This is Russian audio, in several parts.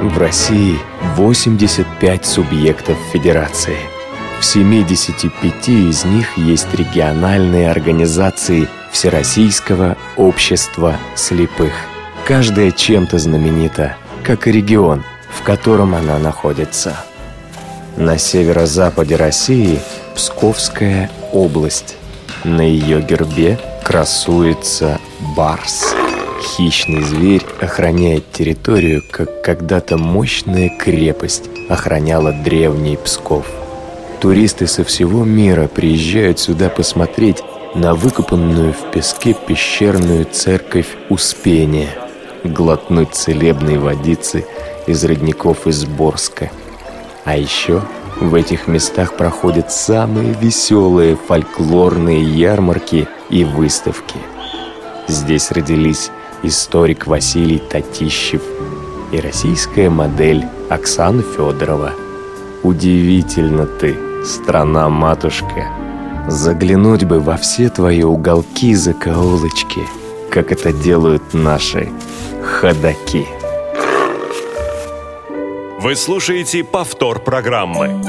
В России 85 субъектов федерации. В 75 из них есть региональные организации Всероссийского общества слепых. Каждая чем-то знаменита, как и регион, в котором она находится. На северо-западе России Псковская область. На ее гербе красуется барс. Хищный зверь охраняет территорию, как когда-то мощная крепость охраняла древний Псков. Туристы со всего мира приезжают сюда посмотреть на выкопанную в песке пещерную церковь Успения, глотнуть целебной водицы из родников из Борска. А еще в этих местах проходят самые веселые фольклорные ярмарки и выставки. Здесь родились историк Василий Татищев и российская модель Оксана Федорова. Удивительно ты, страна-матушка. Заглянуть бы во все твои уголки закоулочки, как это делают наши ходаки. Вы слушаете повтор программы.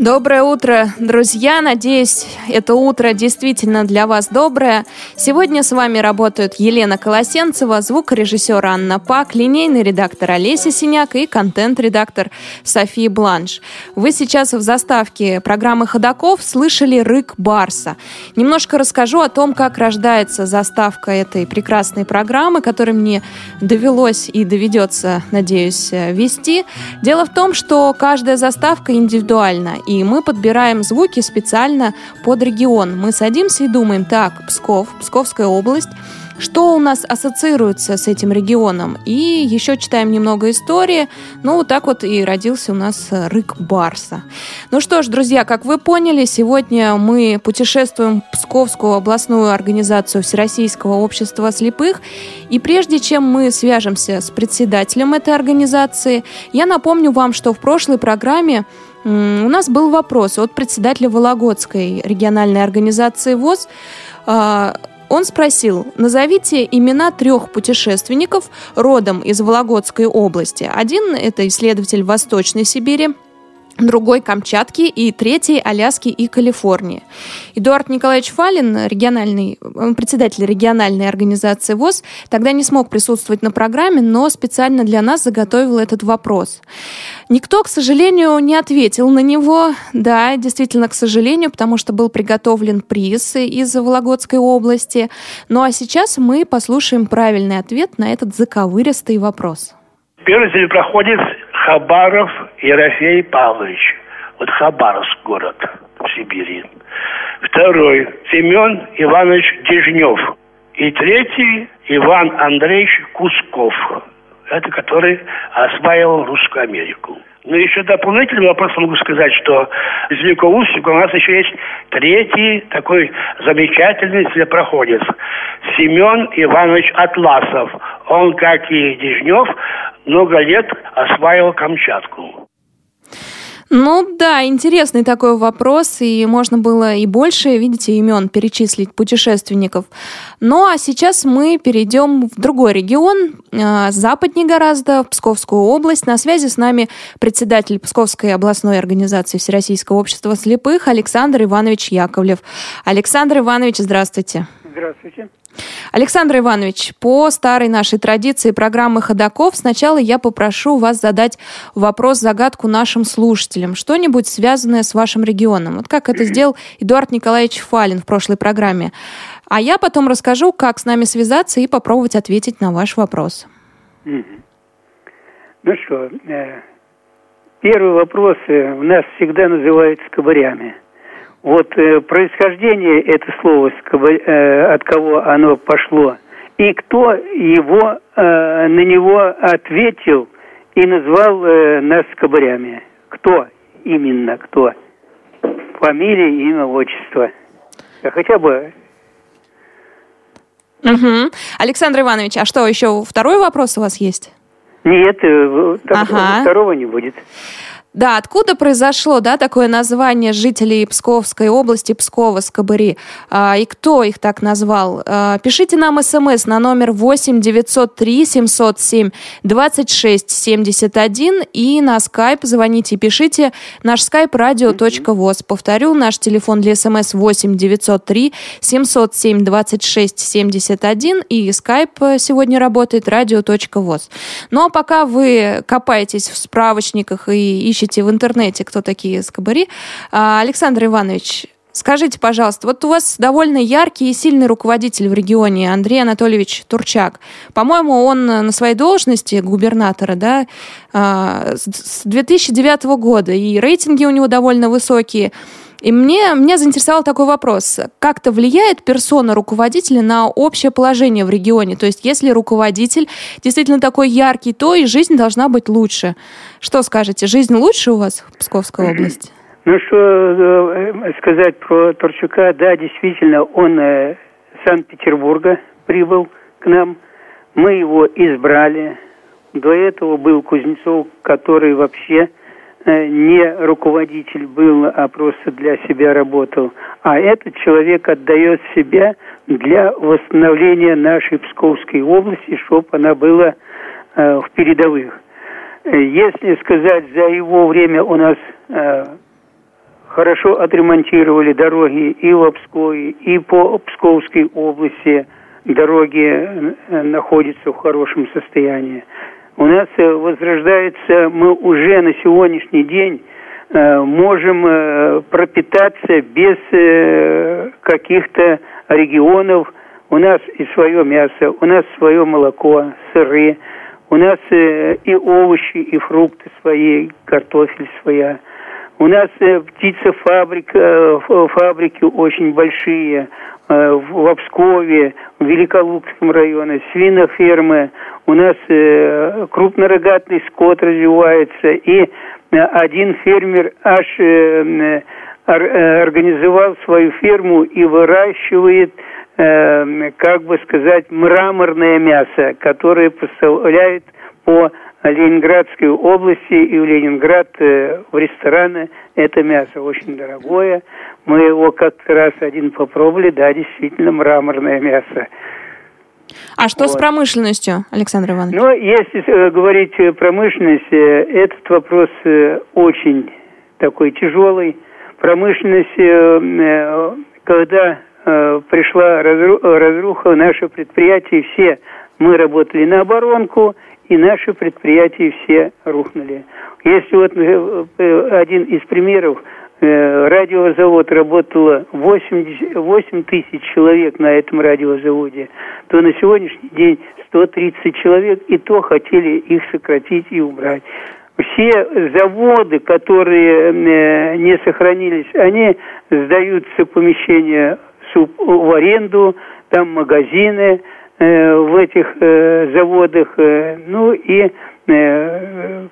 Доброе утро, друзья! Надеюсь, это утро действительно для вас доброе. Сегодня с вами работают Елена Колосенцева, звукорежиссер Анна Пак, линейный редактор Олеся Синяк и контент-редактор София Бланш. Вы сейчас в заставке программы «Ходаков» слышали «Рык Барса». Немножко расскажу о том, как рождается заставка этой прекрасной программы, которой мне довелось и доведется, надеюсь, вести. Дело в том, что каждая заставка индивидуальна, и мы подбираем звуки специально под регион. Мы садимся и думаем, так, Псков, Псковская область, что у нас ассоциируется с этим регионом. И еще читаем немного истории. Ну, вот так вот и родился у нас рык Барса. Ну что ж, друзья, как вы поняли, сегодня мы путешествуем в Псковскую областную организацию Всероссийского общества слепых. И прежде чем мы свяжемся с председателем этой организации, я напомню вам, что в прошлой программе у нас был вопрос от председателя Вологодской региональной организации ВОЗ. А, он спросил, назовите имена трех путешественников родом из Вологодской области. Один – это исследователь Восточной Сибири, другой Камчатки и третий Аляски и Калифорнии. Эдуард Николаевич Фалин, региональный, председатель региональной организации ВОЗ, тогда не смог присутствовать на программе, но специально для нас заготовил этот вопрос. Никто, к сожалению, не ответил на него. Да, действительно, к сожалению, потому что был приготовлен приз из Вологодской области. Ну а сейчас мы послушаем правильный ответ на этот заковыристый вопрос. Первый проходит Хабаров Ерофей Павлович. Вот Хабаровск город в Сибири. Второй Семен Иванович Дежнев. И третий Иван Андреевич Кусков. Это который осваивал Русскую Америку. Но еще дополнительный вопрос могу сказать, что из Великоустюга у нас еще есть третий такой замечательный следопроходец. Семен Иванович Атласов. Он, как и Дежнев, много лет осваивал Камчатку. Ну да, интересный такой вопрос, и можно было и больше, видите, имен перечислить путешественников. Ну а сейчас мы перейдем в другой регион, э, западнее гораздо, в Псковскую область. На связи с нами председатель Псковской областной организации Всероссийского общества слепых Александр Иванович Яковлев. Александр Иванович, здравствуйте. Здравствуйте. Александр Иванович, по старой нашей традиции программы «Ходаков» сначала я попрошу вас задать вопрос-загадку нашим слушателям. Что-нибудь связанное с вашим регионом. Вот как это сделал Эдуард Николаевич Фалин в прошлой программе. А я потом расскажу, как с нами связаться и попробовать ответить на ваш вопрос. Ну что, э, первый вопрос э, у нас всегда называют скобарями – вот э, происхождение это слово, э, от кого оно пошло, и кто его э, на него ответил и назвал э, нас скобарями. Кто именно, кто? Фамилия, имя, отчество. Хотя бы Угу. Александр Иванович, а что, еще второй вопрос у вас есть? Нет, э, ага. второго не будет. Да, откуда произошло, да, такое название жителей Псковской области Пскова, Скобыри? А, и кто их так назвал? А, пишите нам смс на номер 8 903 707 26 71 и на скайп звоните, пишите. Наш скайп радио.воз. Повторю, наш телефон для смс 8 903 707 26 71 и скайп сегодня работает радио.воз. Ну а пока вы копаетесь в справочниках и ищете ищете в интернете, кто такие скобари. А, Александр Иванович, Скажите, пожалуйста, вот у вас довольно яркий и сильный руководитель в регионе, Андрей Анатольевич Турчак. По-моему, он на своей должности губернатора, да, а, с 2009 года, и рейтинги у него довольно высокие. И мне, меня заинтересовал такой вопрос. Как-то влияет персона руководителя на общее положение в регионе? То есть если руководитель действительно такой яркий, то и жизнь должна быть лучше. Что скажете, жизнь лучше у вас в Псковской области? Ну, что э, сказать про Торчука, да, действительно, он э, Санкт-Петербурга прибыл к нам, мы его избрали. До этого был Кузнецов, который вообще не руководитель был, а просто для себя работал. А этот человек отдает себя для восстановления нашей Псковской области, чтобы она была э, в передовых. Если сказать, за его время у нас э, хорошо отремонтировали дороги и в Пскове, и по Псковской области дороги э, находятся в хорошем состоянии у нас э, возрождается, мы уже на сегодняшний день э, можем э, пропитаться без каких-то регионов. У нас и свое мясо, у нас свое молоко, сыры, у нас и овощи, и фрукты свои, картофель своя. У нас птицефабрик, фабрики очень большие, в Обскове, в Великолукском районе, свинофермы. У нас э, крупнорогатый скот развивается. И э, один фермер аж организовал свою ферму и выращивает, как бы сказать, мраморное мясо, которое поставляет по Ленинградской области и в Ленинград в рестораны. Это мясо очень дорогое. Мы его как-то раз один попробовали, да, действительно мраморное мясо. А что вот. с промышленностью, Александр Иванович? Ну, если э, говорить промышленность, э, этот вопрос э, очень такой тяжелый. Промышленность, э, когда э, пришла разруха, наши предприятия все, мы работали на оборонку, и наши предприятия все рухнули. Если вот э, один из примеров, Э, радиозавод работало 80, 8 тысяч человек на этом радиозаводе, то на сегодняшний день 130 человек, и то хотели их сократить и убрать. Все заводы, которые э, не сохранились, они сдаются помещения в аренду, там магазины э, в этих заводах, ну и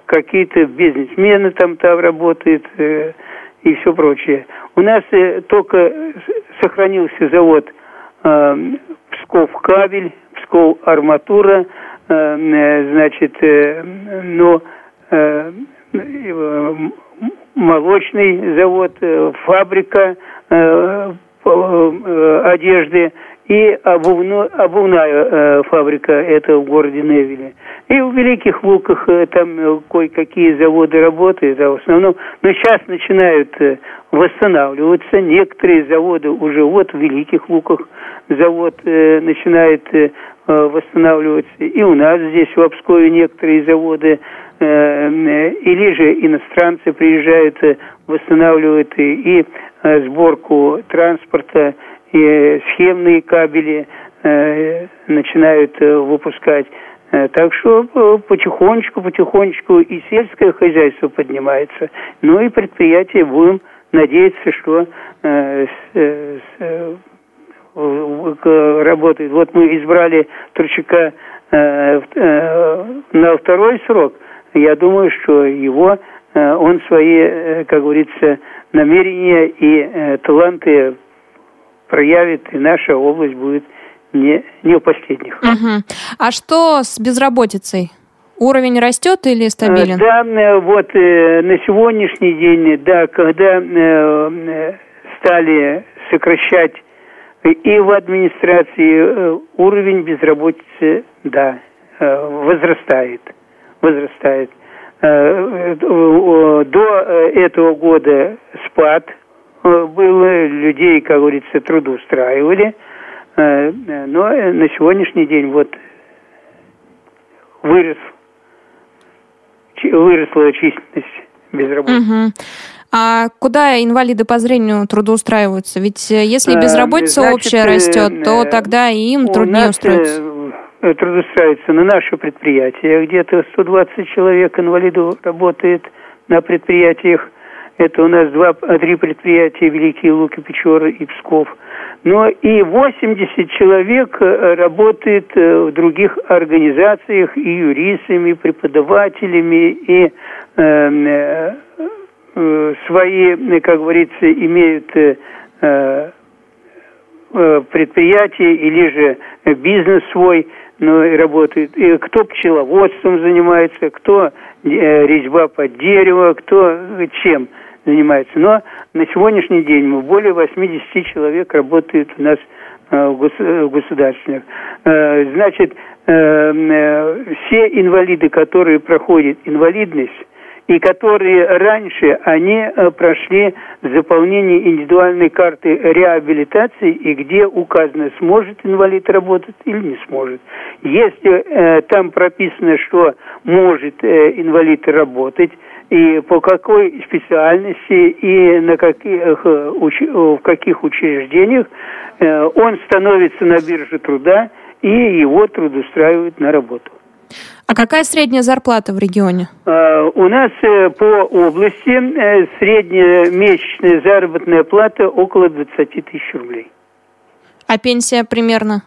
какие-то бизнесмены там там работают, и все прочее. У нас э, только сохранился завод э, Псков кабель, Псков арматура, э, э значит, э, но э, э, молочный завод, э, фабрика э, э, одежды и обувно, обувная э, фабрика, это в городе Невиле. И в Великих Луках э, там э, кое-какие заводы работают, а в основном, но сейчас начинают э, восстанавливаться. Некоторые заводы уже вот в Великих Луках завод э, начинает э, восстанавливаться. И у нас здесь в Обскове некоторые заводы э, э или же иностранцы приезжают, э, восстанавливают и, и э, сборку транспорта, и схемные кабели э, начинают э, выпускать. Э, так что потихонечку, потихонечку и сельское хозяйство поднимается. Ну и предприятия будем надеяться, что э, работает. Вот мы избрали Турчака на второй срок. Я думаю, что его, он свои, как говорится, намерения и таланты проявит, и наша область будет не, не у последних. Угу. А что с безработицей? Уровень растет или стабилен? Да, вот на сегодняшний день, да, когда стали сокращать и в администрации уровень безработицы, да, возрастает, возрастает. До этого года спад был, людей, как говорится, трудоустраивали, но на сегодняшний день вот вырос, выросла численность безработных. Угу. А куда инвалиды по зрению трудоустраиваются? Ведь э, если э, безработица Значит, общая растет, то э, тогда и им труднее устроиться. Трудоустраиваются на наше предприятие. Где-то 120 человек инвалидов работает на предприятиях. Это у нас два, три предприятия, Великие Луки, Печоры и Псков – но и 80 человек э, работает э, в других организациях и юристами, и преподавателями, и э, э, свои, как говорится, имеют э, предприятие или же бизнес свой, и работает. И кто пчеловодством занимается, кто резьба под дерево, кто чем занимается. Но на сегодняшний день более 80 человек работают у нас э, в государственных. Э, значит, э, все инвалиды, которые проходят инвалидность, и которые раньше они прошли заполнение индивидуальной карты реабилитации, и где указано, сможет инвалид работать или не сможет. Если э, там прописано, что может э, инвалид работать, и по какой специальности и на каких, э, в каких учреждениях э, он становится на бирже труда и его трудоустраивают на работу. А какая средняя зарплата в регионе? У нас э, по области средняя месячная заработная плата около 20 тысяч рублей. А пенсия примерно?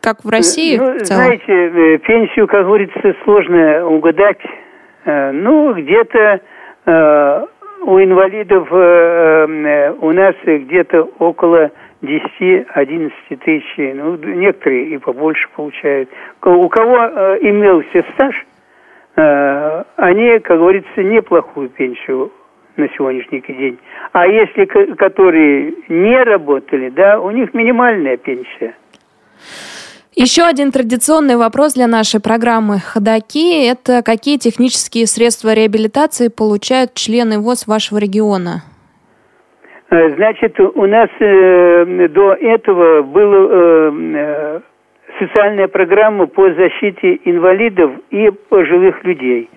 Как в России? Ну, в знаете, пенсию, как говорится, сложно угадать. Э, ну, где-то э, у инвалидов э, у нас где-то около 10-11 тысяч, ну, некоторые и побольше получают. У кого имелся стаж, они, как говорится, неплохую пенсию на сегодняшний день. А если которые не работали, да, у них минимальная пенсия. Еще один традиционный вопрос для нашей программы «Ходоки» – это какие технические средства реабилитации получают члены ВОЗ вашего региона? Э, значит, у нас э, до этого была э, э, социальная программа по защите инвалидов и пожилых людей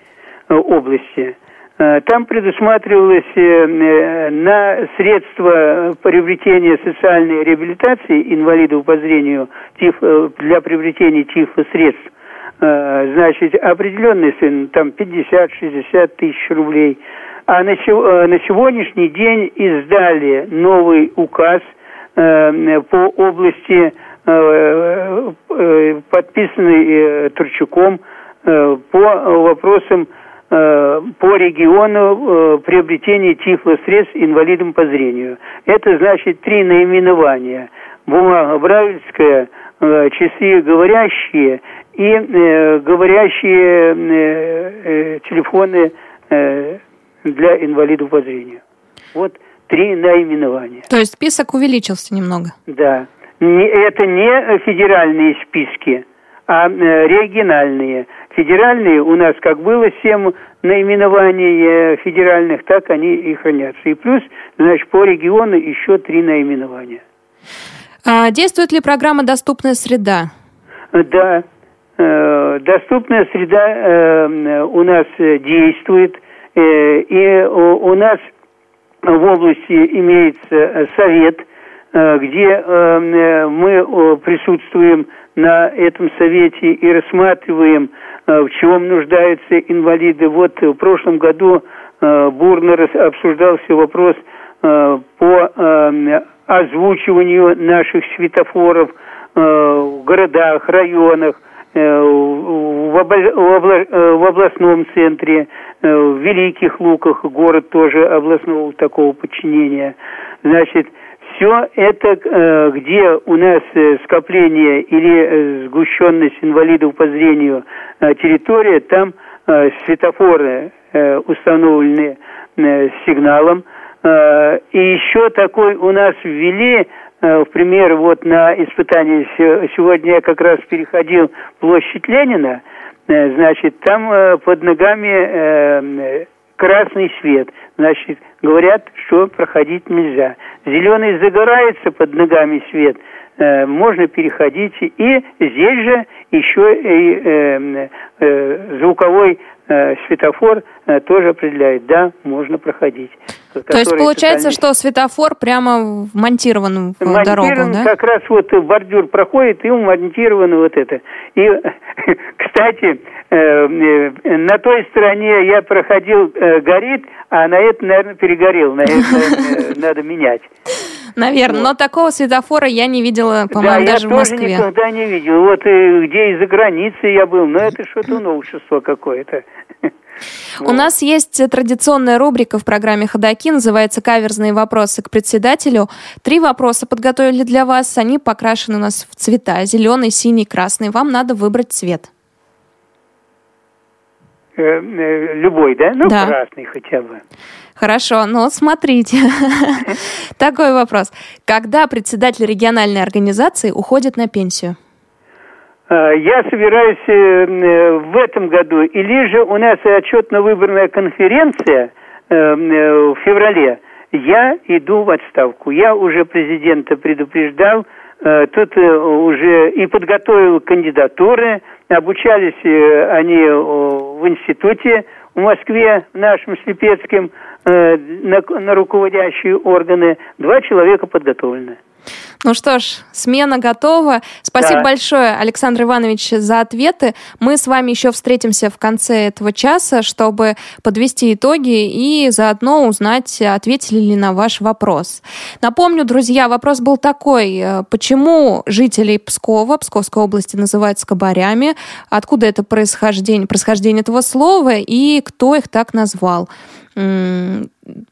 э, области. Э, там предусматривалось э, э, на средства приобретения социальной реабилитации инвалидов по зрению для приобретения тифа средств значит, определенный сын, там 50-60 тысяч рублей. А на, сегодняшний день издали новый указ по области, подписанный Турчуком по вопросам по региону э, приобретения тифлосредств инвалидам по зрению. Это значит три наименования. Бумага Бравильская, э, часы говорящие и говорящие телефоны для инвалидов по зрению. Вот три наименования. То есть список увеличился немного? Да. Это не федеральные списки, а региональные. Федеральные у нас как было семь наименований э, федеральных, так они и хранятся. И плюс, значит, по региону еще три наименования. А действует ли программа «Доступная среда»? Да, э, доступная среда э, у нас действует, и у нас в области имеется совет, где мы присутствуем на этом совете и рассматриваем Э, в чем нуждаются инвалиды. Вот в прошлом году э, бурно обсуждался вопрос э, по озвучиванию наших светофоров в городах, районах, в областном центре, в Великих Луках, город тоже областного такого подчинения. Значит, все это, э, где у нас э, скопление или сгущенность инвалидов по зрению территория, там светофоры установлены сигналом. И еще такой у нас ввели, в пример, вот на испытании, сегодня я как раз переходил площадь Ленина, значит, там под ногами красный свет. Значит, говорят, что проходить нельзя. Зеленый загорается под ногами свет, э, можно переходить. И здесь же еще и э, э, звуковой светофор э, тоже определяет, да, можно проходить. То есть получается, что светофор прямо вмонтирован в монтирован, дорогу, да? как раз вот бордюр проходит, и вмонтировано вот это. И, кстати, э, э, на той стороне я проходил, э, горит, а на это, наверное, перегорел. На это надо менять. Наверное, но такого светофора я не видела, по-моему, да, даже в Москве. я тоже никогда не видел. Вот где из-за границы я был, но это что-то новшество какое-то. У нас есть традиционная рубрика в программе «Ходоки», называется «Каверзные вопросы к председателю». Три вопроса подготовили для вас, они покрашены у нас в цвета – зеленый, синий, красный. Вам надо выбрать цвет. Э, э, любой, да? Ну, да. красный хотя бы. Хорошо, ну смотрите. Такой вопрос. Когда председатель региональной организации уходит на пенсию? А, я собираюсь э, э, в этом году, или же у нас отчетно-выборная конференция э, в феврале, я иду в отставку. Я уже президента предупреждал, тут уже и подготовил кандидатуры, обучались они в институте в Москве, в нашем Слепецком, на, на руководящие органы. Два человека подготовлены. Ну что ж, смена готова. Спасибо да. большое, Александр Иванович, за ответы. Мы с вами еще встретимся в конце этого часа, чтобы подвести итоги и заодно узнать, ответили ли на ваш вопрос. Напомню, друзья, вопрос был такой. Э, почему жителей Пскова, Псковской области называют скобарями? Откуда это происхождение, происхождение этого слова и кто их так назвал?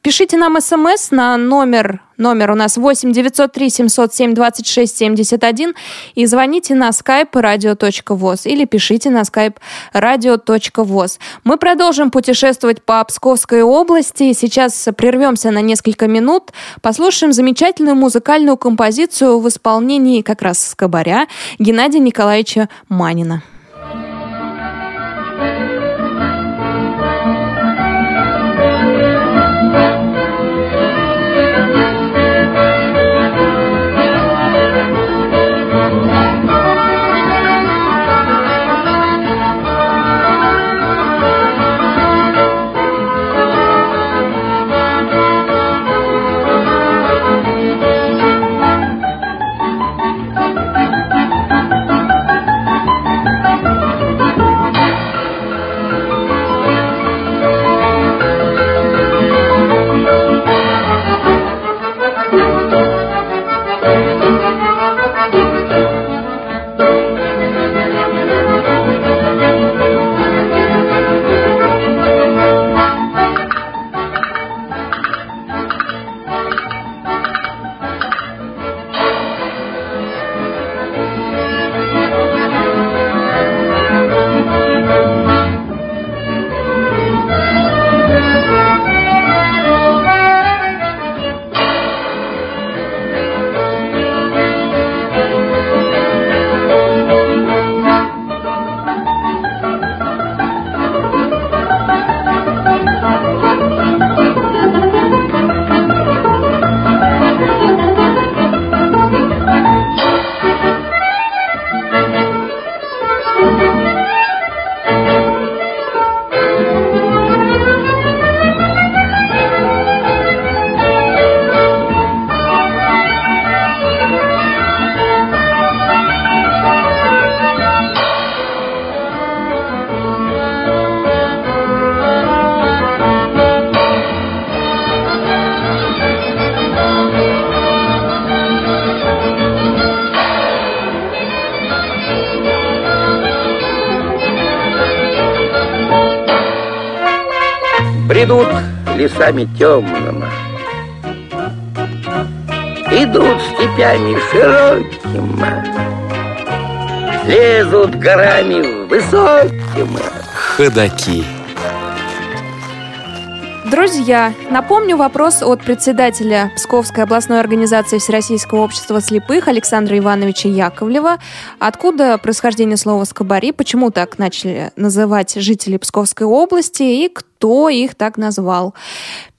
Пишите нам смс на номер, номер у нас 8 903 707 26 71 и звоните на skype radio.voz или пишите на skype radio.voz. Мы продолжим путешествовать по Псковской области. Сейчас прервемся на несколько минут, послушаем замечательную музыкальную композицию в исполнении как раз скобаря Геннадия Николаевича Манина. Лесами темными Идут степями широкими, Лезут горами высокими. Ходаки. Друзья, напомню вопрос от председателя Псковской областной организации Всероссийского общества слепых Александра Ивановича Яковлева. Откуда происхождение слова «скобари», почему так начали называть жители Псковской области и кто их так назвал?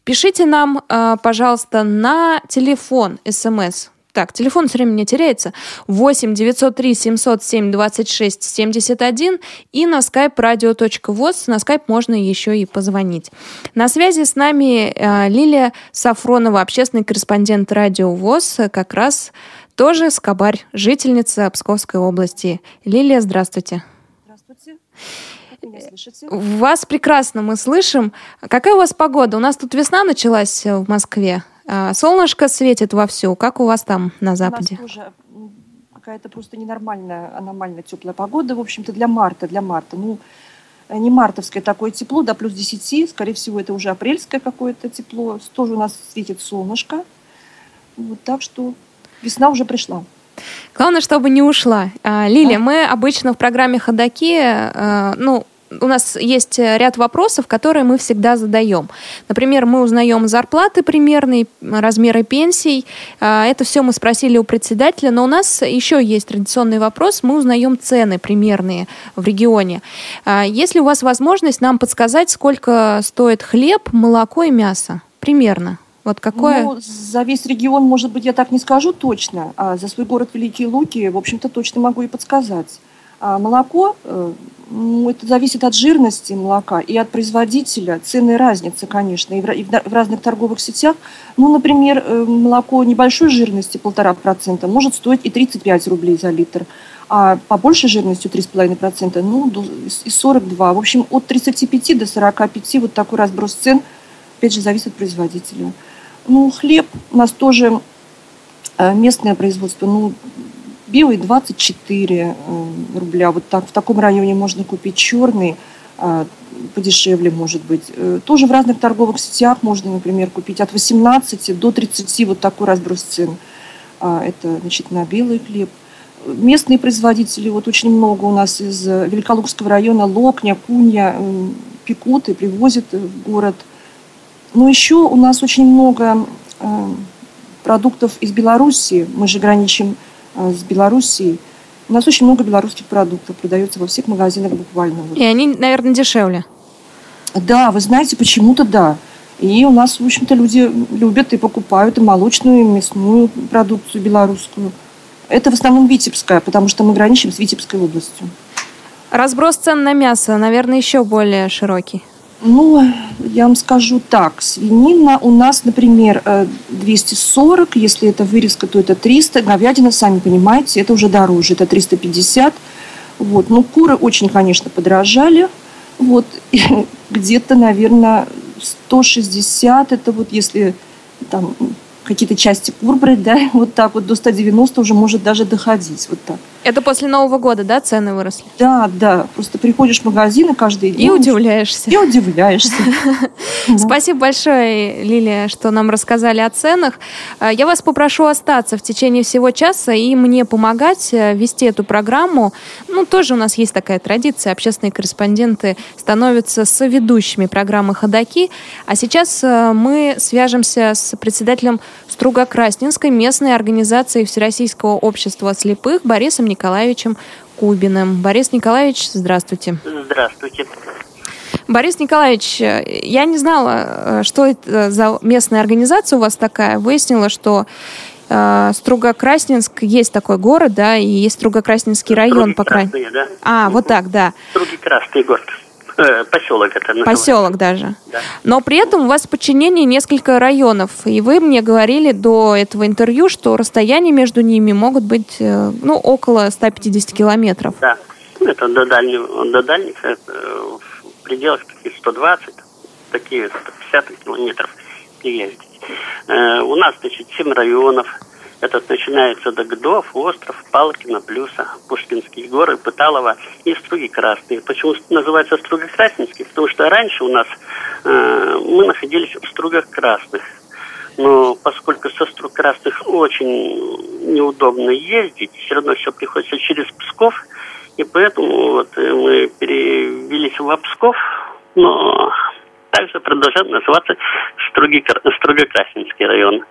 Пишите нам, э, пожалуйста, на телефон смс так, телефон все время не теряется. 8 903 707 26 71 и на skype radio.voz. На skype можно еще и позвонить. На связи с нами э, Лилия Сафронова, общественный корреспондент радио ВОЗ, как раз тоже скобарь, жительница Псковской области. Лилия, здравствуйте. Здравствуйте. Вас прекрасно мы слышим. Какая у вас погода? У нас тут весна началась в Москве. А, солнышко светит вовсю. Как у вас там на Западе? У нас тоже какая-то просто ненормальная, аномально теплая погода, в общем-то, для марта, для марта. Ну, не мартовское такое тепло, до плюс 10, скорее всего, это уже апрельское какое-то тепло. Тоже у нас светит солнышко. Вот так что весна уже пришла. Главное, чтобы не ушла. А, Лилия, а? мы обычно в программе «Ходоки», а, ну, у нас есть э, ряд вопросов, которые мы всегда задаем. Например, мы узнаем зарплаты примерные, размеры пенсий. А, это все мы спросили у председателя, но у нас еще есть традиционный вопрос. Мы узнаем цены примерные в регионе. А, есть ли у вас возможность нам подсказать, сколько стоит хлеб, молоко и мясо? Примерно. Вот какое? Ну, за весь регион, может быть, я так не скажу точно, а за свой город Великие Луки, в общем-то, точно могу и подсказать. А молоко, э, это зависит от жирности молока и от производителя. Ценная разница, конечно, и в, и в разных торговых сетях. Ну, например, э, молоко небольшой жирности, полтора процента, может стоить и 35 рублей за литр. А по большей жирностью 3,5%, ну, и 42. В общем, от 35 до 45 вот такой разброс цен, опять же, зависит от производителя. Ну, хлеб у нас тоже э, местное производство, ну, Белый 24 э, рубля. Вот так в таком районе можно купить черный, а, подешевле, может быть. Э, тоже в разных торговых сетях можно, например, купить от 18 до 30, вот такой разброс цен. А, это, значит, на белый хлеб. Местные производители, вот очень много у нас из Великолукского района, Локня, Кунья, э, пекут и привозят в город. Но еще у нас очень много продуктов из Белоруссии. Мы же граничим с Белоруссией. У нас очень много белорусских продуктов продается во всех магазинах буквально. И они, наверное, дешевле. Да, вы знаете, почему-то да. И у нас, в общем-то, люди любят и покупают и молочную, и мясную продукцию белорусскую. Это в основном Витебская, потому что мы граничим с Витебской областью. Разброс цен на мясо, наверное, еще более широкий. Ну, я вам скажу так. Свинина у нас, например, 240. Э, Если это вырезка, то это 300. Говядина, сами понимаете, это уже дороже. Это 350. Вот. Ну, куры очень, конечно, подорожали. Вот. Где-то, наверное, 160. Это вот если там какие-то части кур брать, да, вот так вот до 190 уже может даже доходить, вот так. Это после Нового года, да, цены выросли? Да, да. Просто приходишь в магазины каждый день. И удивляешься. И удивляешься. Спасибо большое, Лилия, что нам рассказали о ценах. А, я вас попрошу остаться в течение всего часа и мне помогать э, вести эту программу. Ну, тоже у нас есть такая традиция. Общественные корреспонденты становятся соведущими программы «Ходоки». А сейчас э, мы свяжемся с председателем Стругокрасненской местной организации Всероссийского общества слепых Борисом Николаевичем Кубиным. Борис Николаевич, здравствуйте. Здравствуйте. Борис Николаевич, я не знала, что это за местная организация у вас такая. Выяснила, что э, Стругокрасненск есть такой город, да, и есть Стругокрасненский район, по крайней мере. Да? А, вот так, да. Струги Красный город. Э, поселок это называется. Поселок даже. Да. Но при этом у вас в подчинении несколько районов. И вы мне говорили до этого интервью, что расстояния между ними могут быть э, ну, около 150 километров. Да. Ну, это до дальних, до дальних это в пределах таких 120, такие 150 километров ездить. Э, у нас, значит, 7 районов. Этот начинается Дагдов, остров, Палкина, Плюса, Пушкинские горы, Пыталово и Струги Красные. Почему называется Струги Красненский? Потому что раньше у нас э, мы находились в Стругах Красных. Но поскольку со струк красных очень неудобно ездить, все равно все приходится через Псков, и поэтому вот мы перевелись в Псков, но также продолжаем называться Строгокрасненский район.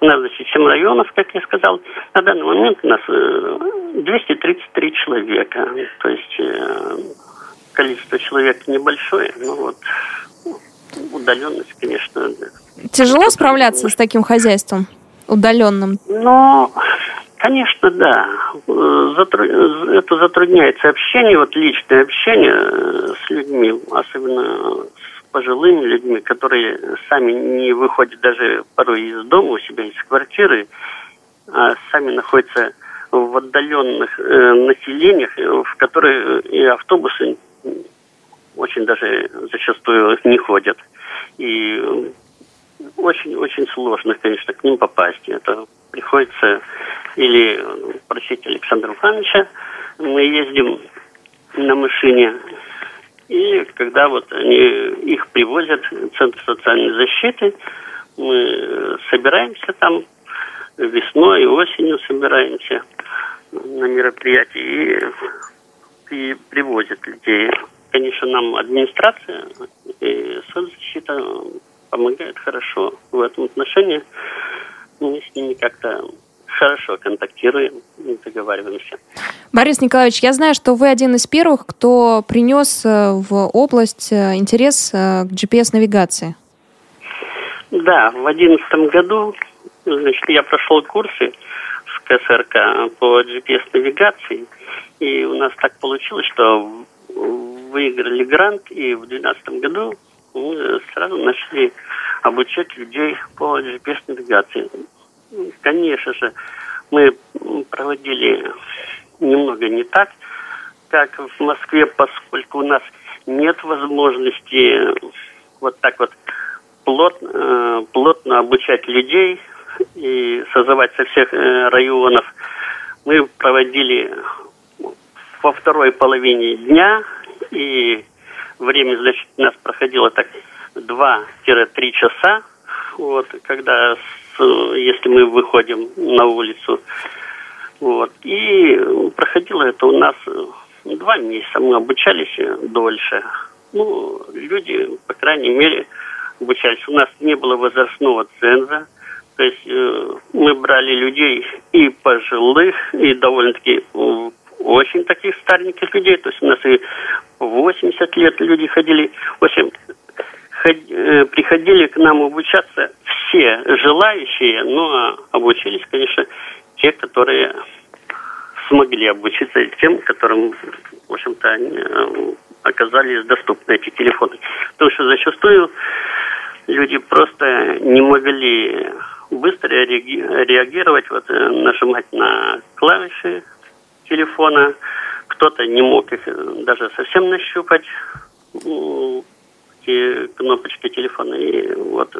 У нас, значит, 7 районов, как я сказал. На данный момент у нас 233 э, человека. То есть э, количество человек небольшое, но вот удаленность, конечно. Тяжело справляться с таким хозяйством удаленным? Ну, конечно, да. Это затрудняется общение, вот личное общение с людьми, особенно пожилыми людьми, которые сами не выходят даже порой из дома у себя, из квартиры, а сами находятся в отдаленных э, населениях, в которые и автобусы очень даже зачастую не ходят. И очень-очень сложно, конечно, к ним попасть. Это приходится или просить Александра Ивановича, мы ездим на машине и когда вот они их привозят в Центр социальной защиты, мы собираемся там весной и осенью собираемся на мероприятия и, и привозят людей. Конечно, нам администрация и соцзащита помогает хорошо в этом отношении. Мы с ними как-то хорошо контактируем, договариваемся. Борис Николаевич, я знаю, что вы один из первых, кто принес э, в область э, интерес э, к GPS-навигации. Да, в одиннадцатом году значит, я прошел курсы в КСРК по GPS-навигации, и у нас так получилось, что выиграли грант, и в двенадцатом году мы сразу начали обучать людей по GPS-навигации. Конечно же, мы проводили немного не так, как в Москве, поскольку у нас нет возможности вот так вот плотно, э, плотно обучать людей и созывать со всех э, районов. Мы проводили во второй половине дня, и время, значит, у нас проходило так 2-3 часа, вот, когда, если мы выходим на улицу, вот. И проходило это у нас э, два месяца. Мы обучались дольше. Ну, люди, по крайней мере, обучались. У нас не было возрастного ценза. То есть э, мы брали людей и пожилых, и довольно-таки очень таких стареньких людей. То есть у нас и 80 лет люди ходили. В общем, э, приходили к нам обучаться все желающие, но обучились, конечно, те, которые смогли обучиться тем, которым, в общем-то, э, оказались доступны эти телефоны. Потому что зачастую люди просто не могли быстро реагировать, вот, э, нажимать на клавиши телефона. Кто-то не мог их э, даже совсем нащупать эти кнопочки телефона. И вот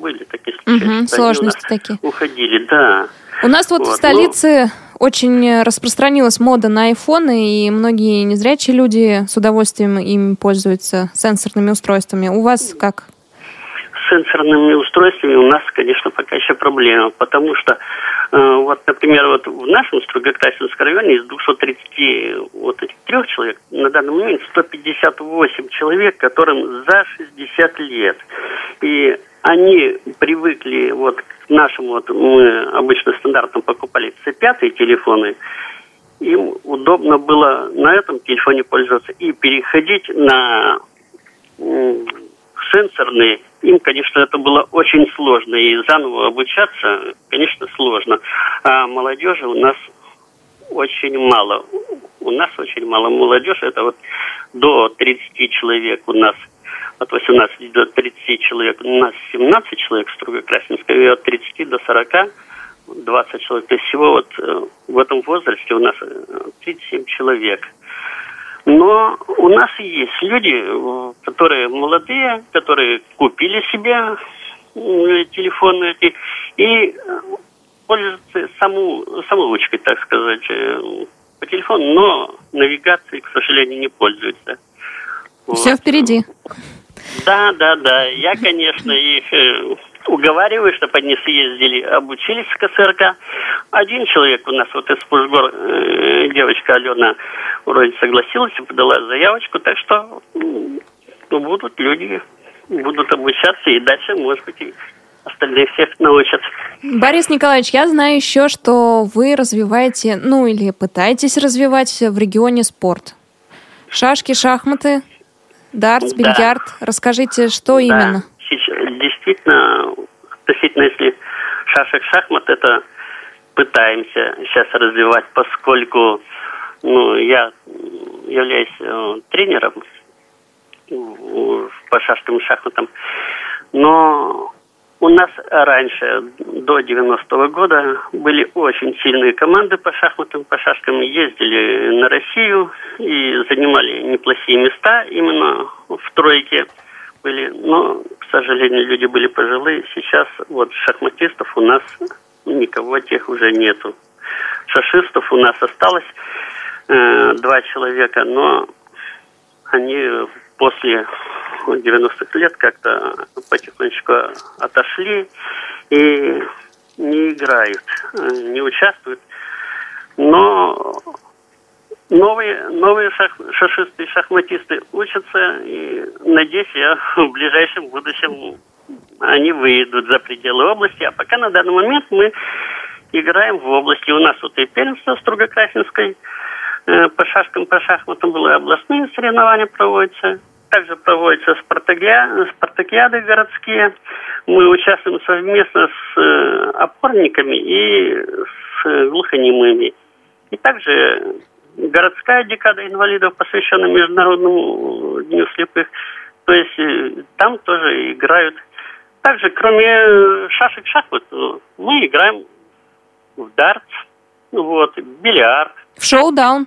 были такие случаи. Угу, сложности такие. Уходили, да. У нас вот, вот в столице ну... очень распространилась мода на айфоны, и многие незрячие люди с удовольствием им пользуются сенсорными устройствами. У вас как? С сенсорными устройствами у нас, конечно, пока еще проблема, потому что вот, например, вот в нашем Строгокрасинском районе из 230 вот этих трех человек на данный момент 158 человек, которым за 60 лет. И они привыкли вот к нашему, вот мы обычно стандартно покупали C5 телефоны, им удобно было на этом телефоне пользоваться и переходить на сенсорные. Им, конечно, это было очень сложно, и заново обучаться, конечно, сложно. А молодежи у нас очень мало. У нас очень мало молодежи, это вот до 30 человек у нас – от 18 до 30 человек. У нас 17 человек в Строго-Красненской, и от 30 до 40 20 человек. То есть всего вот э, в этом возрасте у нас 37 э, человек. Но у нас есть люди, э, которые молодые, которые купили себе телефоны эти и пользуются саму, самоучкой, так сказать, по телефону, но навигацией, к сожалению, не пользуются. Все вот. впереди. Да, да, да. Я, конечно, их э, уговариваю, чтобы они съездили, обучились в КСРК. Один человек у нас вот из Пушгор, э, девочка Алена, вроде согласилась и подала заявочку, так что ну, будут люди, будут обучаться и дальше, может быть, и остальные всех научат. Борис Николаевич, я знаю еще, что вы развиваете, ну или пытаетесь развивать в регионе спорт. Шашки, шахматы, дартс, да. бильярд. Расскажите, что да. именно? Действительно, относительно, если шашек, шахмат, это пытаемся сейчас развивать, поскольку ну, я являюсь э, тренером по шашкам и шахматам, но у нас раньше, до 90-го года, были очень сильные команды по шахматам, по шашкам. Ездили на Россию и занимали неплохие места именно в тройке были. Но, сожалению, люди были пожилые. Сейчас вот шахматистов у нас никого тех уже нету. Шашистов у нас осталось э, два человека, но они после 90-х лет как-то потихонечку отошли и не играют, э, не участвуют. Но новые, новые шах, шашисты шахматисты учатся, и надеюсь, я в ближайшем будущем они выйдут за пределы области. А пока на данный момент мы играем в области. У нас вот и первенство Строгокрасинской э, по шашкам, по шахматам было областные соревнования проводятся. Также проводятся спартакиады, спартакиады городские. Мы участвуем совместно с э, опорниками и с глухонемыми. И также городская декада инвалидов, посвященная Международному дню слепых. То есть э, там тоже играют. Также, кроме шашек шахмат, мы играем в дартс, вот, бильярд. В шоу-даун.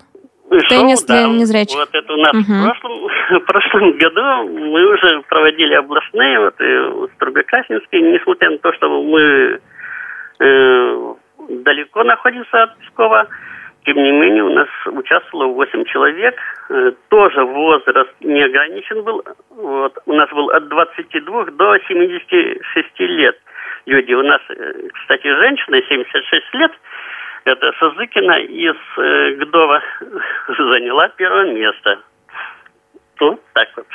Теннис для незрячих. Вот это у нас угу. в, прошлом, в прошлом году мы уже проводили областные, вот и в Строгокрасинске, несмотря на то, что мы э, далеко находимся от Пскова, тем не менее, у нас участвовало 8 человек. Э, тоже возраст не ограничен был. Вот. У нас был от 22 до 76 лет люди. У нас, э, кстати, женщина 76 лет. Это Сазыкина из э, Гдова заняла первое место. Ну, так вот.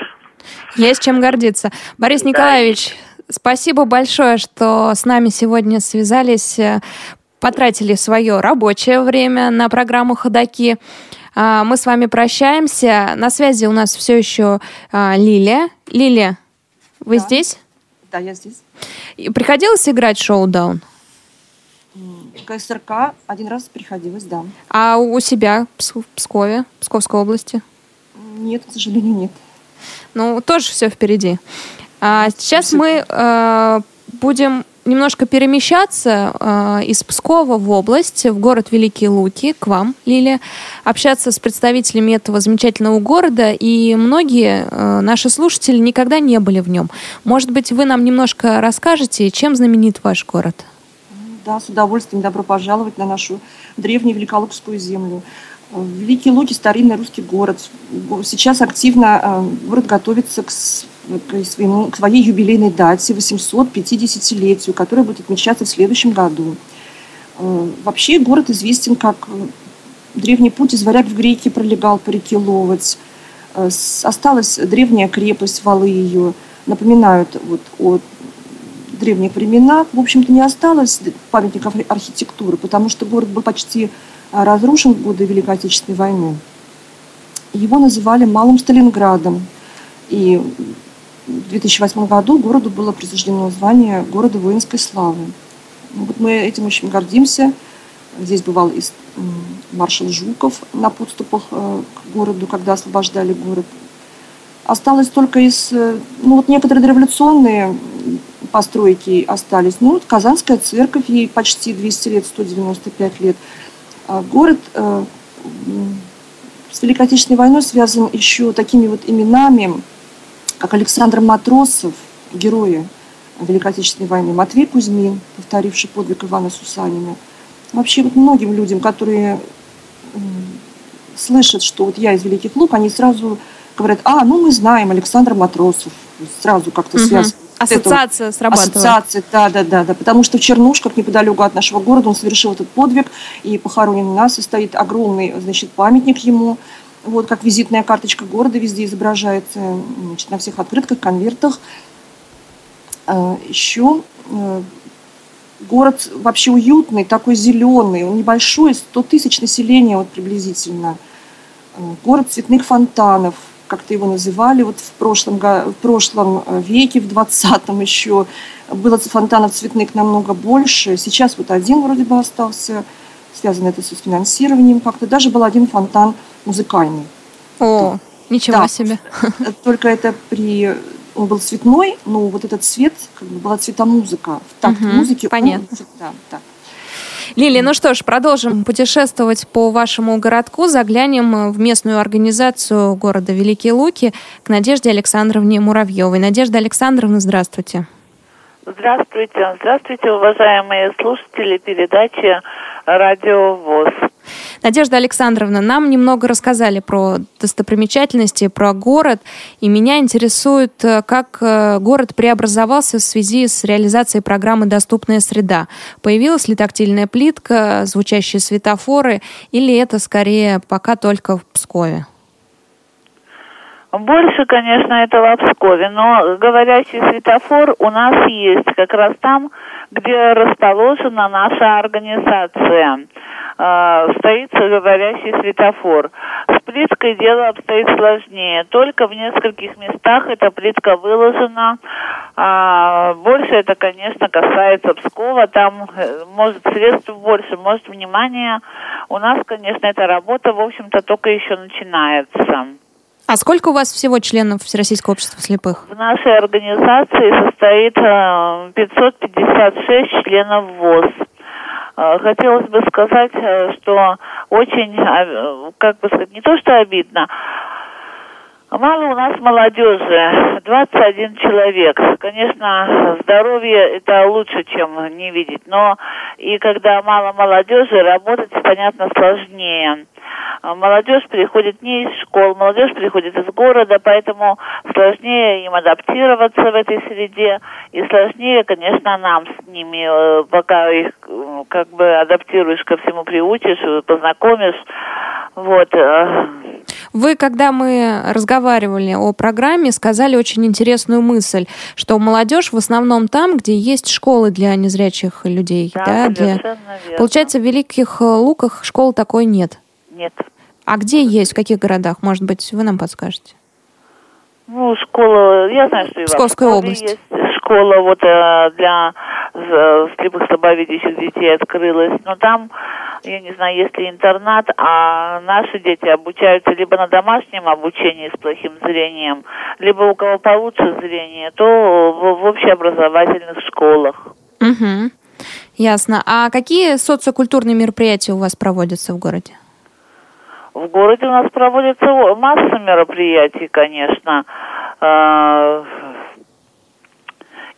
Есть чем гордиться. Борис да. Николаевич, спасибо большое, что с нами сегодня связались потратили свое рабочее время на программу «Ходоки». А, мы с вами прощаемся. На связи у нас все еще а, Лилия. Лилия, вы да. здесь? Да, я здесь. Приходилось играть шоу-даун? КСРК один раз приходилось, да. А у себя в Пскове, Псковской области? Нет, к сожалению, нет. Ну, тоже все впереди. А сейчас мы э, будем немножко перемещаться э, из Пскова в область, в город Великие Луки, к вам, Лилия, общаться с представителями этого замечательного города, и многие э, наши слушатели никогда не были в нем. Может быть, вы нам немножко расскажете, чем знаменит ваш город? Да, с удовольствием добро пожаловать на нашу древнюю Великолукскую землю. Великие Луки – старинный русский город. Сейчас активно э, город готовится к к, своему, к своей юбилейной дате, 850-летию, которая будет отмечаться в следующем году. Э, вообще город известен как э, древний путь из Варяг в Греки пролегал по реке Ловоть. Э, осталась древняя крепость, валы ее напоминают вот о древних временах. В общем-то, не осталось памятников архитектуры, потому что город был почти разрушен в годы Великой Отечественной войны. Его называли Малым Сталинградом. И в 2008 году городу было присуждено звание города воинской славы. Ну, вот мы этим очень гордимся. Здесь бывал и маршал Жуков на подступах э, к городу, когда освобождали город. Осталось только из, э, ну вот некоторые дореволюционные постройки остались. Ну вот Казанская церковь, ей почти 200 лет, 195 лет. А город э, с Великой Отечественной войной связан еще такими вот именами, как Александр Матросов, герои Великой Отечественной войны, Матвей Кузьмин, повторивший подвиг Ивана Сусанина. Вообще вот многим людям, которые слышат, что вот я из Великих Лук, они сразу говорят, а, ну мы знаем Александр Матросов, сразу как-то угу. связывают Ассоциация срабатывает. Ассоциация, да, да, да, да. Потому что в Чернушках, неподалеку от нашего города, он совершил этот подвиг, и похоронен у нас, и стоит огромный, значит, памятник ему. Вот как визитная карточка города везде изображается, значит, на всех открытках, конвертах. А, Еще э, город вообще уютный, такой зеленый, он небольшой, 100 тысяч населения вот приблизительно. Э, Город цветных фонтанов, как-то его называли вот в прошлом, в прошлом э, веке, в 20-м еще. Было фонтанов цветных намного больше. Сейчас вот один вроде бы остался, связано это с финансированием как-то. Даже был один фонтан музыкальный. О, ничего Да. себе. Только это при... Он был цветной, но вот этот цвет, как бы была цветомузыка. В такт Мгм, музыки он- понятно. да, да. Лилия, ну что ж, продолжим путешествовать по вашему городку. Заглянем в местную организацию города Великие Луки к Надежде Александровне Муравьевой. Надежда Александровна, здравствуйте. Здравствуйте, здравствуйте, уважаемые слушатели передачи «Радио ВОЗ». Надежда Александровна, нам немного рассказали про достопримечательности, про город, и меня интересует, э, как э, город преобразовался в связи с реализацией программы «Доступная среда». Появилась ли тактильная плитка, звучащие светофоры, или это скорее пока только в Пскове? Больше, конечно, этого в Пскове, но говорящий светофор у нас есть как раз там, где расположена наша организация. Э, Стоит говорящий светофор. С плиткой дело обстоит сложнее. Только в нескольких местах эта плитка выложена. А, Больше это, конечно, касается Пскова. Там, э, может, средств больше, может, внимания. У нас, конечно, эта работа, в общем-то, только еще начинается. А сколько у вас всего членов Всероссийского общества слепых? В нашей организации состоит э, 556 членов ВОЗ. Э, Хотелось бы сказать, э, что очень, э, как бы сказать, не то что обидно, Мало у нас молодежи, 21 человек. Конечно, здоровье это лучше, чем не видеть, но и когда мало молодежи, работать, понятно, сложнее. Молодежь приходит не из школ, молодежь приходит из города, поэтому сложнее им адаптироваться в этой среде, и сложнее, конечно, нам с ними, э, пока их э, как бы адаптируешь ко всему, приучишь, э, познакомишь. Вот. Вы, когда мы разговаривали о программе, сказали очень интересную мысль, что молодежь в основном там, где есть школы для незрячих людей. Да, для- совершенно верно. Получается, в Великих э, Луках школы такой нет. Нет. А где есть, в каких городах? Может быть, вы нам подскажете? Ну, школа, я знаю, что и Псковская область. есть школа вот э, для э, слепых слабовидящих детей открылась, но там, я не знаю, есть ли интернат, а наши дети обучаются либо на домашнем обучении с плохим зрением, либо у кого получше зрение, то в, в общеобразовательных школах. Угу. Ясно. А какие социокультурные мероприятия у вас проводятся в городе? В городе у нас проводится масса мероприятий, конечно.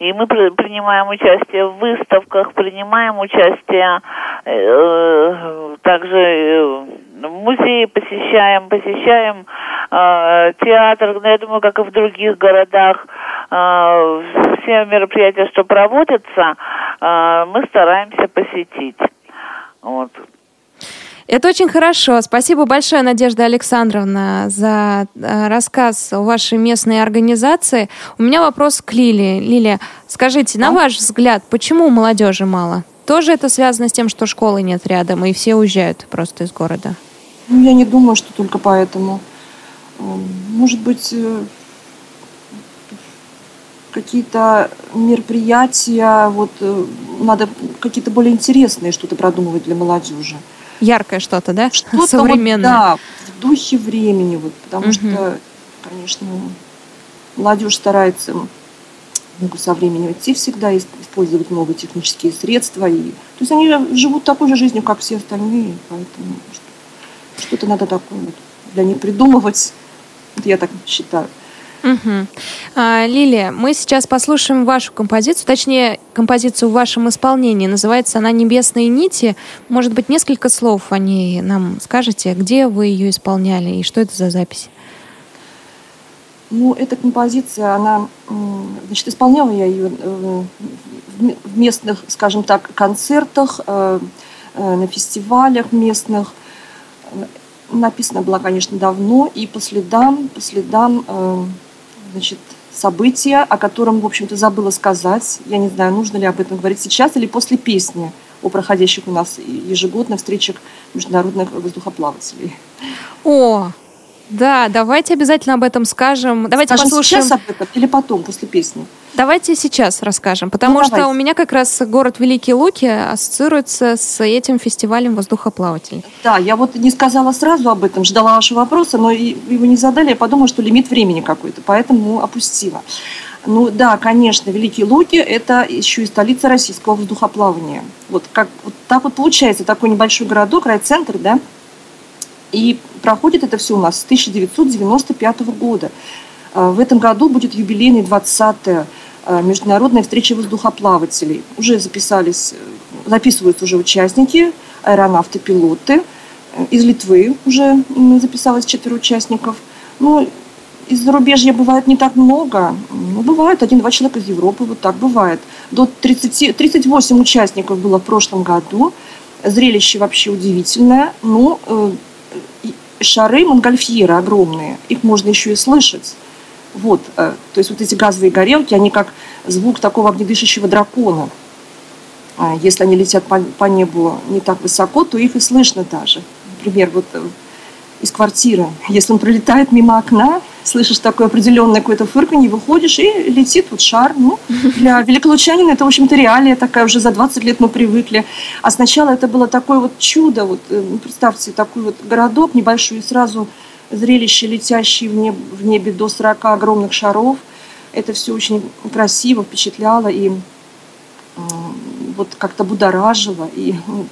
И мы при- принимаем участие в выставках, принимаем участие э, также э, музеи посещаем, посещаем э, театр, ну, я думаю, как и в других городах. Э, все мероприятия, что проводятся, э, мы стараемся посетить. Вот. Это очень хорошо. Спасибо большое, Надежда Александровна, за э, рассказ о вашей местной организации. У меня вопрос к Лиле. Лилия, скажите, на ваш взгляд, почему молодежи мало? Тоже это связано с тем, что школы нет рядом, и все уезжают просто из города? Ну, я не думаю, что только поэтому. М, Может быть, э, какие-то мероприятия, вот э, надо какие-то более интересные что-то продумывать для молодежи. Яркое что-то, да? Что-то вот, Современное. да, в духе времени, вот, потому Мгм. что, конечно, молодежь старается ну, со временем идти всегда, ис- использовать новые технические средства. И, то есть они живут такой же жизнью, как все остальные, поэтому что- что-то надо такое вот для них придумывать. Вот я так считаю. Мгм. А, Лилия, мы сейчас послушаем вашу композицию, точнее, композицию в вашем исполнении. Называется она «Небесные нити». Может быть, несколько слов о ней нам скажете? Где вы ее исполняли и что это за запись? Ну, эта композиция, она значит, исполняла я ее в местных, скажем так, концертах, на фестивалях местных. Написана была, конечно, давно, и по следам, по следам, значит, события, о котором, в общем-то, забыла сказать. Я не знаю, нужно ли об этом говорить сейчас или после песни о проходящих у нас ежегодно встречах международных воздухоплавателей. О, да, давайте обязательно об этом скажем. Давайте Скажем послушаем. сейчас об этом или потом, после песни? Давайте сейчас расскажем, потому Ну, что давайте. у меня как раз город Великие Луки ассоциируется с этим фестивалем воздухоплавателей. Да, я вот не сказала сразу об этом, ждала вашего вопроса, но его не задали, я подумала, что лимит времени какой-то, поэтому опустила. Ну да, конечно, Великие Луки – это еще и столица российского воздухоплавания. Вот, как, вот так вот получается, такой небольшой городок, райцентр, да, и проходит это все у нас с 1995 года. А, В этом году будет юбилейный 20-я а, международная встреча воздухоплавателей. Уже записались, э, записываются уже участники, аэронавты, пилоты. Э, Из Литвы уже записалось четверо участников. Ну, из зарубежья бывает не так много. Ну, бывает один-два человека из Европы, вот так бывает. До 30, 38 участников было в прошлом году. Зрелище вообще удивительное. Ну, шары Монгольфьера огромные, их можно еще и слышать. Вот, э, то есть вот эти газовые горелки, они как звук такого огнедышащего дракона. А Если они летят по, по небу не так высоко, то их и слышно даже. Например, вот э, из квартиры, если он пролетает мимо окна, слышишь такое определенное какое-то фырканье, выходишь и летит вот шар. Ну, для великолучанина это, в общем-то, реалия такая, уже за 20 лет мы привыкли. А сначала это было такое вот чудо, вот э, ну, представьте, такой вот городок небольшой, и сразу зрелище, летящие в, неб- в небе до 40 огромных шаров. Это все очень красиво, впечатляло и вот как-то будоражило. И ну,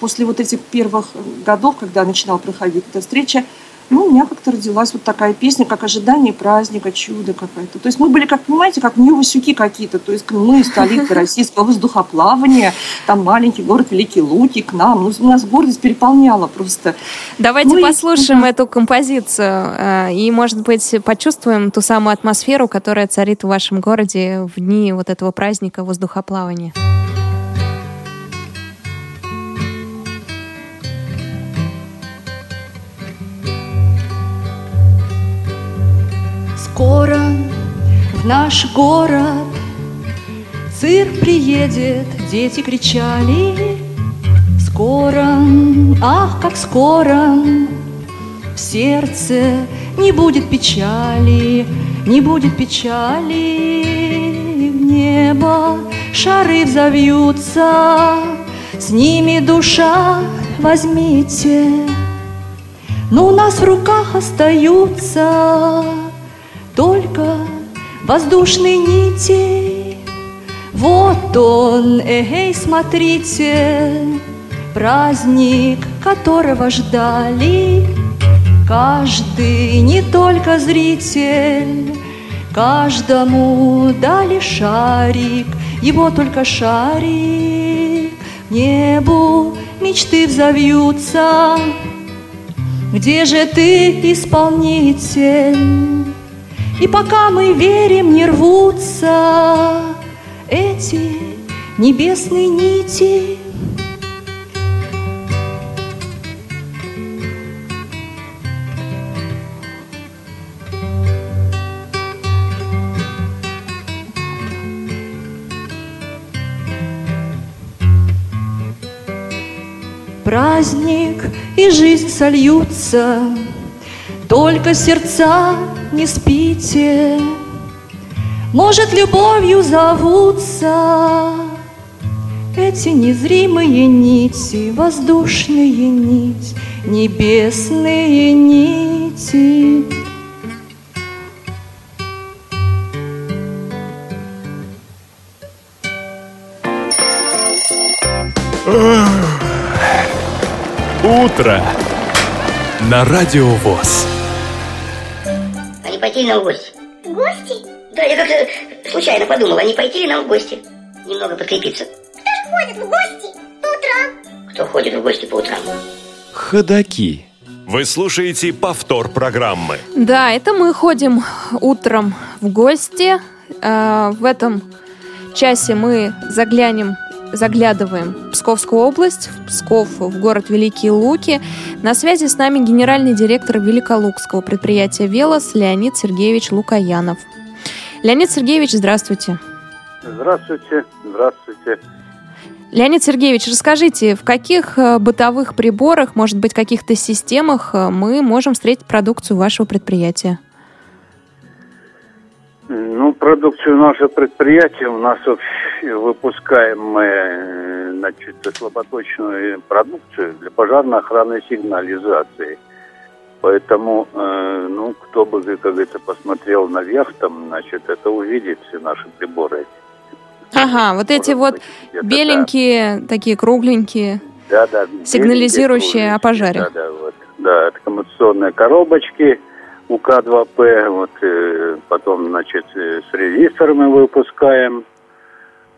после вот этих первых годов, когда начинала проходить эта встреча, ну, у меня как-то родилась вот такая песня, как ожидание праздника, чудо какое-то. То есть мы были, как понимаете, как Нью-Васюки какие-то. То есть мы столица российского воздухоплавания, там маленький город Великие Луки к нам. Ну, у нас гордость переполняла просто. Давайте Ну и- послушаем да. эту композицию э, и, может быть, почувствуем ту самую атмосферу, которая царит в вашем городе в дни вот этого праздника воздухоплавания. Скоро в наш город цирк приедет, дети кричали. Скоро, ах, как скоро, в сердце не будет печали, не будет печали. В небо шары взовьются, с ними душа возьмите. Но у нас в руках остаются только воздушные нити. Вот он, эй, смотрите, праздник, которого ждали. Каждый, не только зритель, каждому дали шарик, его только шарик. Небу мечты взовьются, где же ты, исполнитель? И пока мы верим, не рвутся эти небесные нити. Праздник и жизнь сольются, только сердца не спите. Может, любовью зовутся эти незримые нити, воздушные нить, небесные нити. Утро на Радио ВОЗ. Не пойти ли нам в гости? В гости? Да, я как-то случайно подумал, а не пойти ли нам в гости? Немного подкрепиться. Кто же ходит в гости по утрам? Кто ходит в гости по утрам? Ходаки. Вы слушаете повтор программы. Да, это мы ходим утром в гости Э, в этом часе мы заглянем заглядываем в Псковскую область, в Псков, в город Великие Луки. На связи с нами генеральный директор Великолукского предприятия «Велос» Леонид Сергеевич Лукаянов. Леонид Сергеевич, здравствуйте. Здравствуйте, здравствуйте. Леонид Сергеевич, расскажите, в каких э, бытовых приборах, может быть, каких-то системах э, мы можем встретить продукцию вашего предприятия? Ну, продукцию нашего предприятия у нас выпускаем мы, э, значит, слаботочную продукцию для пожарной охраны и сигнализации. Поэтому, э, ну, кто бы, как говорится, посмотрел наверх, там, значит, это увидит все наши приборы. Ага, вот эти вот беленькие, да. такие кругленькие, да, да, сигнализирующие о пожаре. Да, да, вот. Да, это коммуникационные коробочки – УК-2П, вот, э, потом, значит, э, с резисторами выпускаем,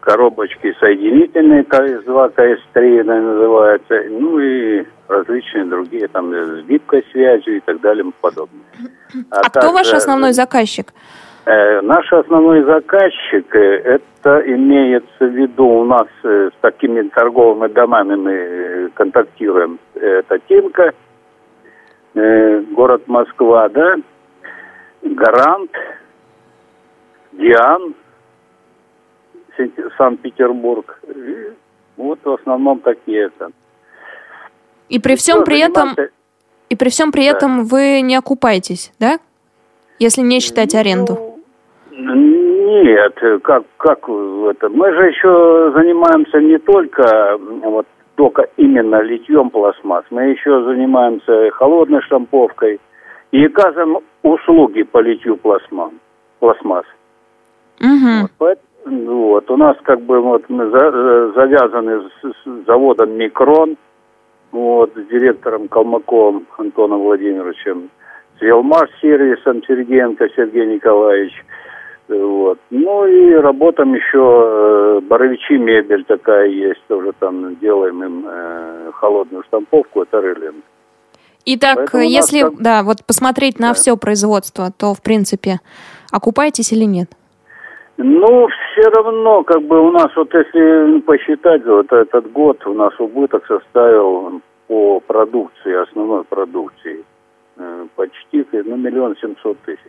коробочки соединительные, КС-2, КС-3 называются, ну и различные другие, там, с гибкой связью и так далее и подобное. А, а кто ваш основной заказчик? Э, наш основной заказчик, э, это имеется в виду у нас э, с такими торговыми домами мы э, контактируем, это э, город Москва, да, Гарант, Диан, Санкт-Петербург. Вот в основном такие это. И при всем при этом, и при всем при да. этом вы не окупаетесь, да? Если не считать ну, аренду. Нет, как, как это? Мы же еще занимаемся не только вот только именно литьем пластмасс. Мы еще занимаемся холодной штамповкой и оказываем услуги по литью пластмасс. пластмасс. Угу. Вот, вот, у нас как бы вот мы за, э, завязаны с, с заводом «Микрон», вот, с директором Калмаковым Антоном Владимировичем, с «Велмаш» сервисом Сергеенко Сергей Николаевич – вот. Ну и работам еще э, Боровичи мебель такая есть, тоже там делаем им э, холодную штамповку, это релен. Итак, если как... да, вот посмотреть на да. все производство, то в принципе окупаетесь или нет? Ну, все равно, как бы у нас, вот если посчитать, вот этот год у нас убыток составил по продукции, основной продукции, э, почти ну, миллион семьсот тысяч.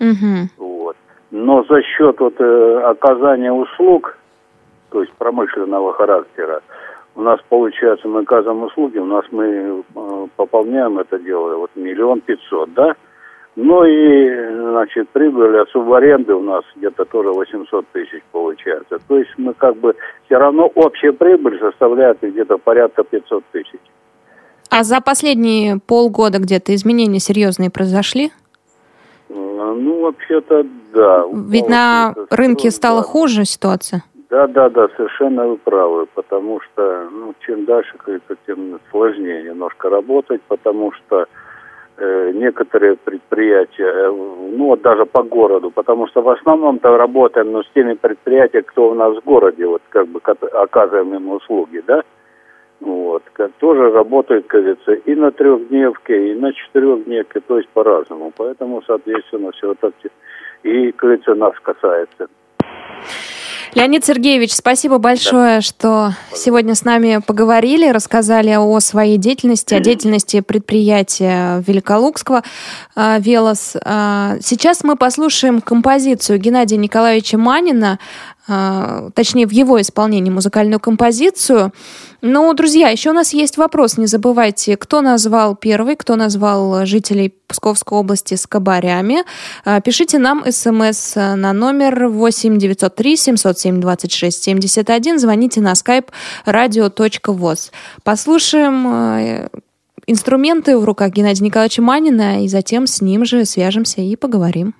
Угу. Вот. Но за счет вот, э, оказания услуг, то есть промышленного характера, у нас получается, мы оказываем услуги, у нас мы э, пополняем это дело, вот миллион пятьсот, да? Ну и, значит, прибыль от субаренды у нас где-то тоже 800 тысяч получается. То есть мы как бы, все равно общая прибыль составляет где-то порядка 500 тысяч. А за последние полгода где-то изменения серьезные произошли? Ну, вообще-то, да. Ведь на рынке стала да. хуже ситуация. Да, да, да, совершенно вы правы, потому что, ну, чем дальше, кажется, тем сложнее немножко работать, потому что э, некоторые предприятия, э, ну, вот даже по городу, потому что в основном-то работаем, ну, с теми предприятиями, кто у нас в городе, вот, как бы, оказываем им услуги, да, вот, тоже работает, как и на трехдневке, и на четырехдневке, то есть по-разному. Поэтому, соответственно, все это и, как нас касается. Леонид Сергеевич, спасибо большое, да. что сегодня с нами поговорили, рассказали о своей деятельности, о деятельности предприятия Великолукского э, «Велос». Э, сейчас мы послушаем композицию Геннадия Николаевича Манина точнее, в его исполнении музыкальную композицию. Но, друзья, еще у нас есть вопрос. Не забывайте, кто назвал первый, кто назвал жителей Псковской области скобарями. А, пишите нам смс на номер 8 903 707 26 71. Звоните на skype radio.voz. Послушаем а, инструменты в руках Геннадия Николаевича Манина, и затем с ним же свяжемся и поговорим.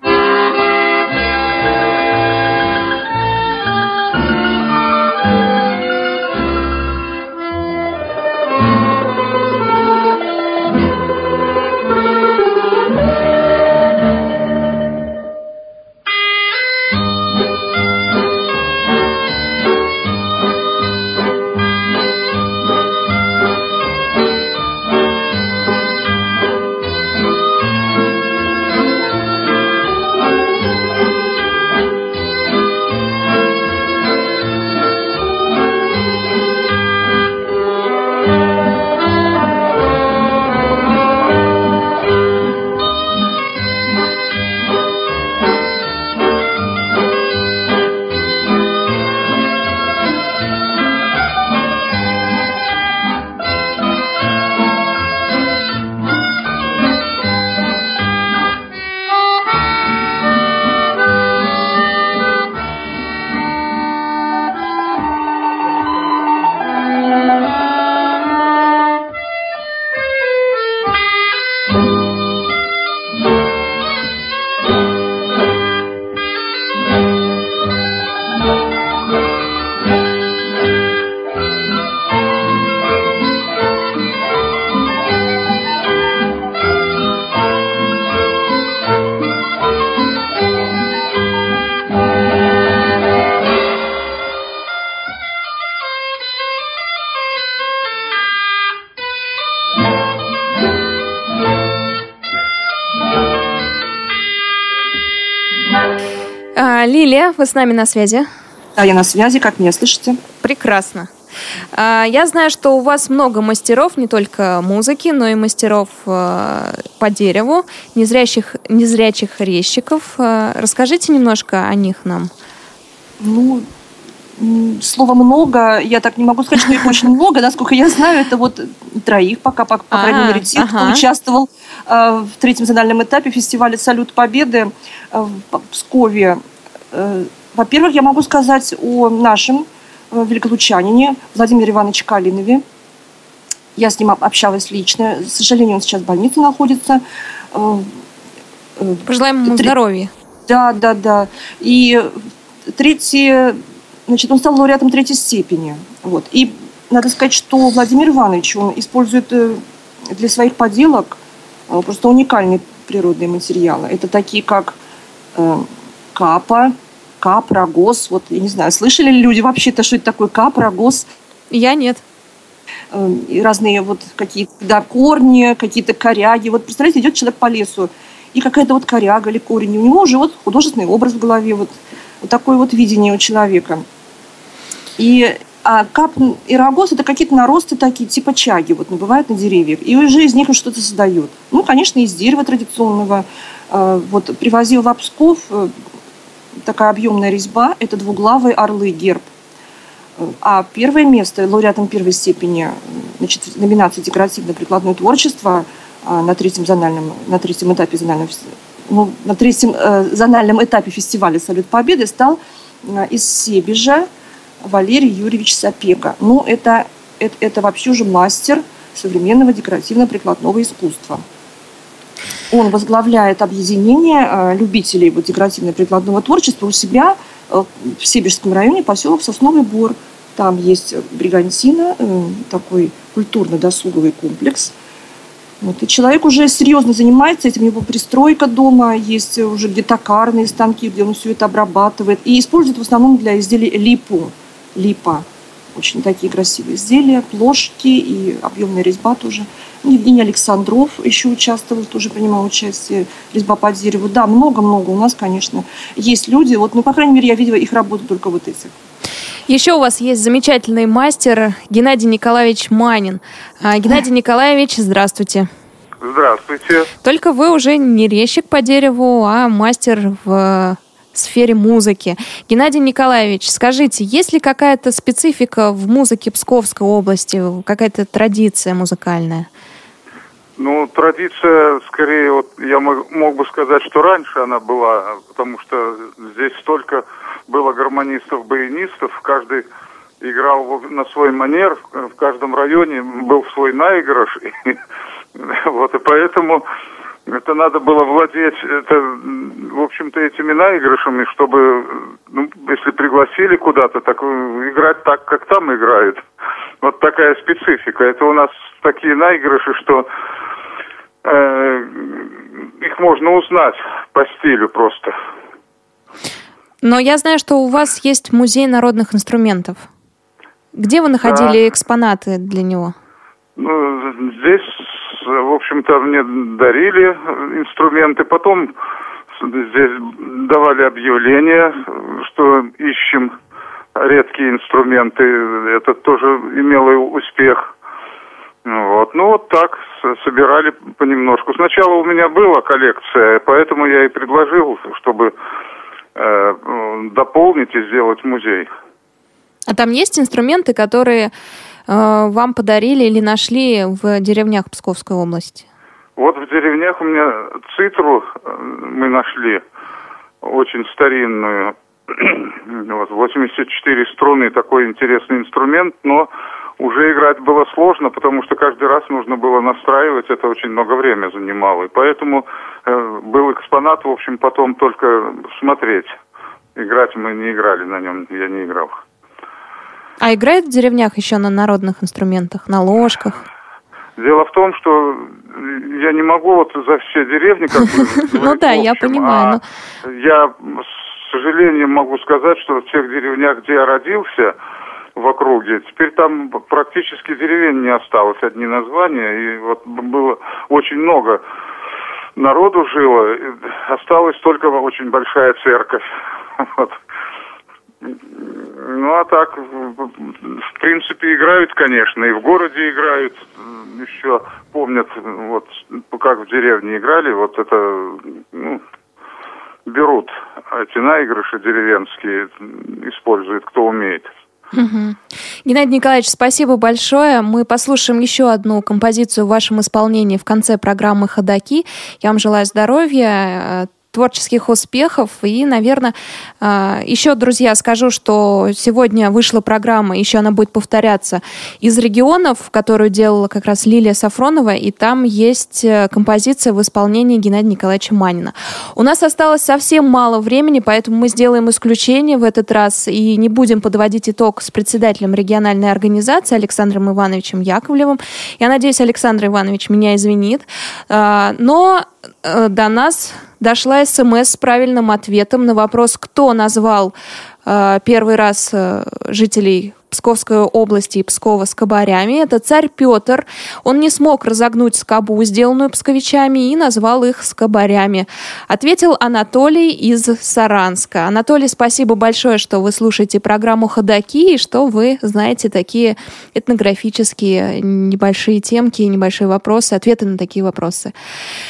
А, Лилия, вы с нами на связи? Да, я на связи. Как меня слышите? Прекрасно. А, я знаю, что у вас много мастеров, не только музыки, но и мастеров а, по дереву, незрячих, незрячих резчиков. А, расскажите немножко о них нам. Ну, слово много, я так не могу сказать, что их очень много, насколько я знаю, это вот троих пока, по, по крайней мере, тех, кто участвовал в третьем зональном этапе фестиваля «Салют Победы» в Пскове. Э, во-первых, я могу сказать о нашем э, великолучанине Владимире Ивановиче Калинове. Я с ним общалась лично. К сожалению, он сейчас в больнице находится. Э, Пожелаем ему Три... здоровья. Да, да, да. И третий, значит, он стал лауреатом третьей степени. Вот. И надо сказать, что Владимир Иванович, он использует для своих поделок просто уникальные природные материалы. Это такие, как капа, капра, гос. Вот, я не знаю, слышали ли люди вообще-то, что это такое капра, гос? Я нет. Эм, и разные вот какие-то да, корни, какие-то коряги. Вот представляете, идет человек по лесу, и какая-то вот коряга или корень. И у него уже вот художественный образ в голове, вот, вот такое вот видение у человека. И а кап и рогоз – это какие-то наросты такие, типа чаги, вот, не бывает на деревьях. И уже из них что-то создают. Ну, конечно, из дерева традиционного. Э, вот привозил в Псков э, такая объемная резьба – это двуглавые орлы герб. А первое место лауреатом первой степени значит, номинации «Декоративно-прикладное творчество» а, на третьем, зональном, на третьем этапе зонального, ну, на третьем э, зональном этапе фестиваля «Салют Победы» стал э, из Себежа Валерий Юрьевич Сапега. Ну, это, это, это вообще уже мастер современного декоративно-прикладного искусства. Он возглавляет объединение э, любителей вот, декоративно-прикладного творчества у себя э, в Себежском районе, поселок Сосновый Бор. Там есть бригантина, э, такой культурно-досуговый комплекс. Вот. И человек уже серьезно занимается этим, у него пристройка дома, есть уже где токарные станки, где он все это обрабатывает. И использует в основном для изделий липу, липа. Очень такие красивые изделия, плошки и объемная резьба тоже. Евгений Александров еще участвовал, тоже принимал участие, резьба по дереву. Да, много-много у нас, конечно, есть люди. Вот, ну, по крайней мере, я видела их работу только вот этих. Еще у вас есть замечательный мастер Геннадий Николаевич Манин. А, Геннадий Николаевич, здравствуйте. Здравствуйте. Только вы уже не резчик по дереву, а мастер в сфере музыки. Геннадий Николаевич, скажите, есть ли какая-то специфика в музыке Псковской области, какая-то традиция музыкальная? Ну, традиция, скорее, вот я мог, мог бы сказать, что раньше она была, потому что здесь столько было гармонистов-баянистов, каждый играл на свой манер, в каждом районе был свой наигрыш, и, вот, и поэтому это надо было владеть, это, в общем-то, этими наигрышами, чтобы, ну, если пригласили куда-то, так играть так, как там играют. Вот такая специфика. Это у нас такие наигрыши, что их можно узнать по стилю просто. Но я знаю, что у вас есть музей народных инструментов. Где вы находили да. экспонаты для него? Ну, здесь, в общем-то, мне дарили инструменты. Потом здесь давали объявление, что ищем редкие инструменты. Это тоже имело успех. Вот. Ну, вот так собирали понемножку. Сначала у меня была коллекция, поэтому я и предложил, чтобы э, дополнить и сделать музей. А там есть инструменты, которые э, вам подарили или нашли в деревнях Псковской области? Вот в деревнях у меня цитру э, мы нашли, очень старинную. вот, 84 струны, такой интересный инструмент, но уже играть было сложно, потому что каждый раз нужно было настраивать, это очень много времени занимало. И поэтому э, был экспонат, в общем, потом только смотреть. Играть мы не играли на нем, я не играл. А играют в деревнях еще на народных инструментах, на ложках? Дело в том, что я не могу вот за все деревни как бы... Ну да, я понимаю. А я, с сожалением, могу сказать, что в тех деревнях, где я родился, в округе. Теперь там практически деревень не осталось, одни названия. И вот было очень много народу жило. Осталась только очень большая церковь. Вот. Ну, а так, в принципе, играют, конечно, и в городе играют. Еще помнят, вот, как в деревне играли, вот это, ну, берут эти наигрыши деревенские, используют, кто умеет. Угу. Геннадий Николаевич, спасибо большое. Мы послушаем еще одну композицию в вашем исполнении в конце программы «Ходоки». Я вам желаю здоровья, творческих успехов. И, наверное, а, еще, друзья, скажу, что сегодня вышла программа, еще она будет повторяться, из регионов, которую делала как раз Лилия Сафронова, и там есть э, композиция в исполнении Геннадия Николаевича Манина. У нас осталось совсем мало времени, поэтому мы сделаем исключение в этот раз и не будем подводить итог с председателем региональной организации Александром Ивановичем Яковлевым. Я надеюсь, Александр Иванович меня извинит. А, но до нас дошла смс с правильным ответом на вопрос, кто назвал э, первый раз э, жителей Псковской области и Пскова скобарями. Это царь Петр. Он не смог разогнуть скобу, сделанную псковичами, и назвал их скобарями. Ответил Анатолий из Саранска. Анатолий, спасибо большое, что вы слушаете программу «Ходоки» и что вы знаете такие этнографические небольшие темки, небольшие вопросы, ответы на такие вопросы.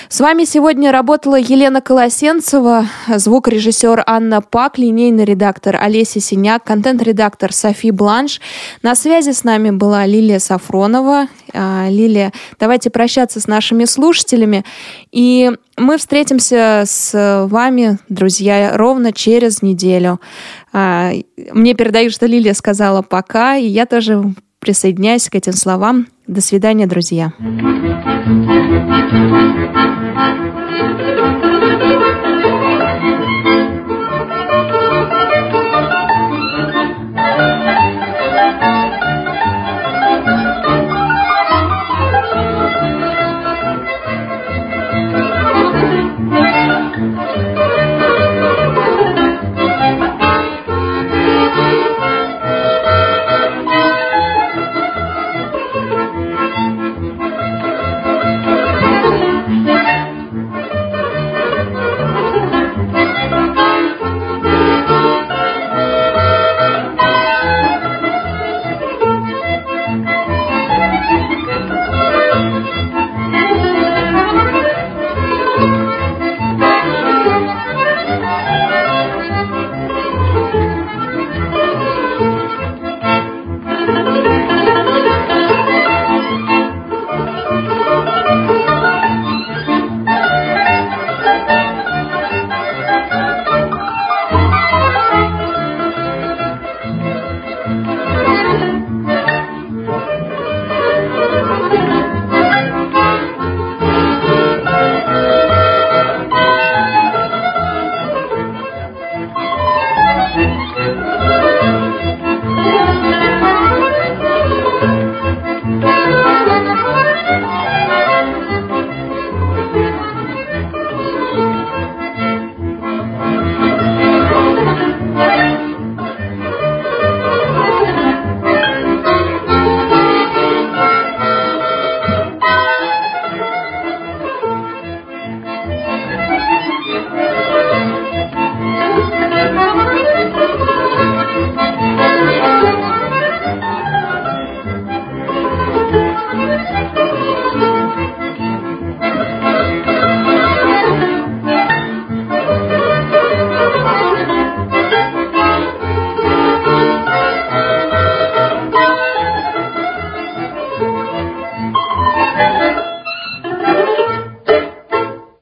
С вами сегодня работала Елена Колосенцева, звукорежиссер Анна Пак, линейный редактор Олеся Синяк, контент-редактор Софи Бланш, Реванш. На связи с нами была Лилия Сафронова. А, Лилия, давайте прощаться с нашими слушателями. И мы встретимся с вами, друзья, ровно через неделю. А, мне передают, что Лилия сказала пока, и я тоже присоединяюсь к этим словам. До свидания, друзья.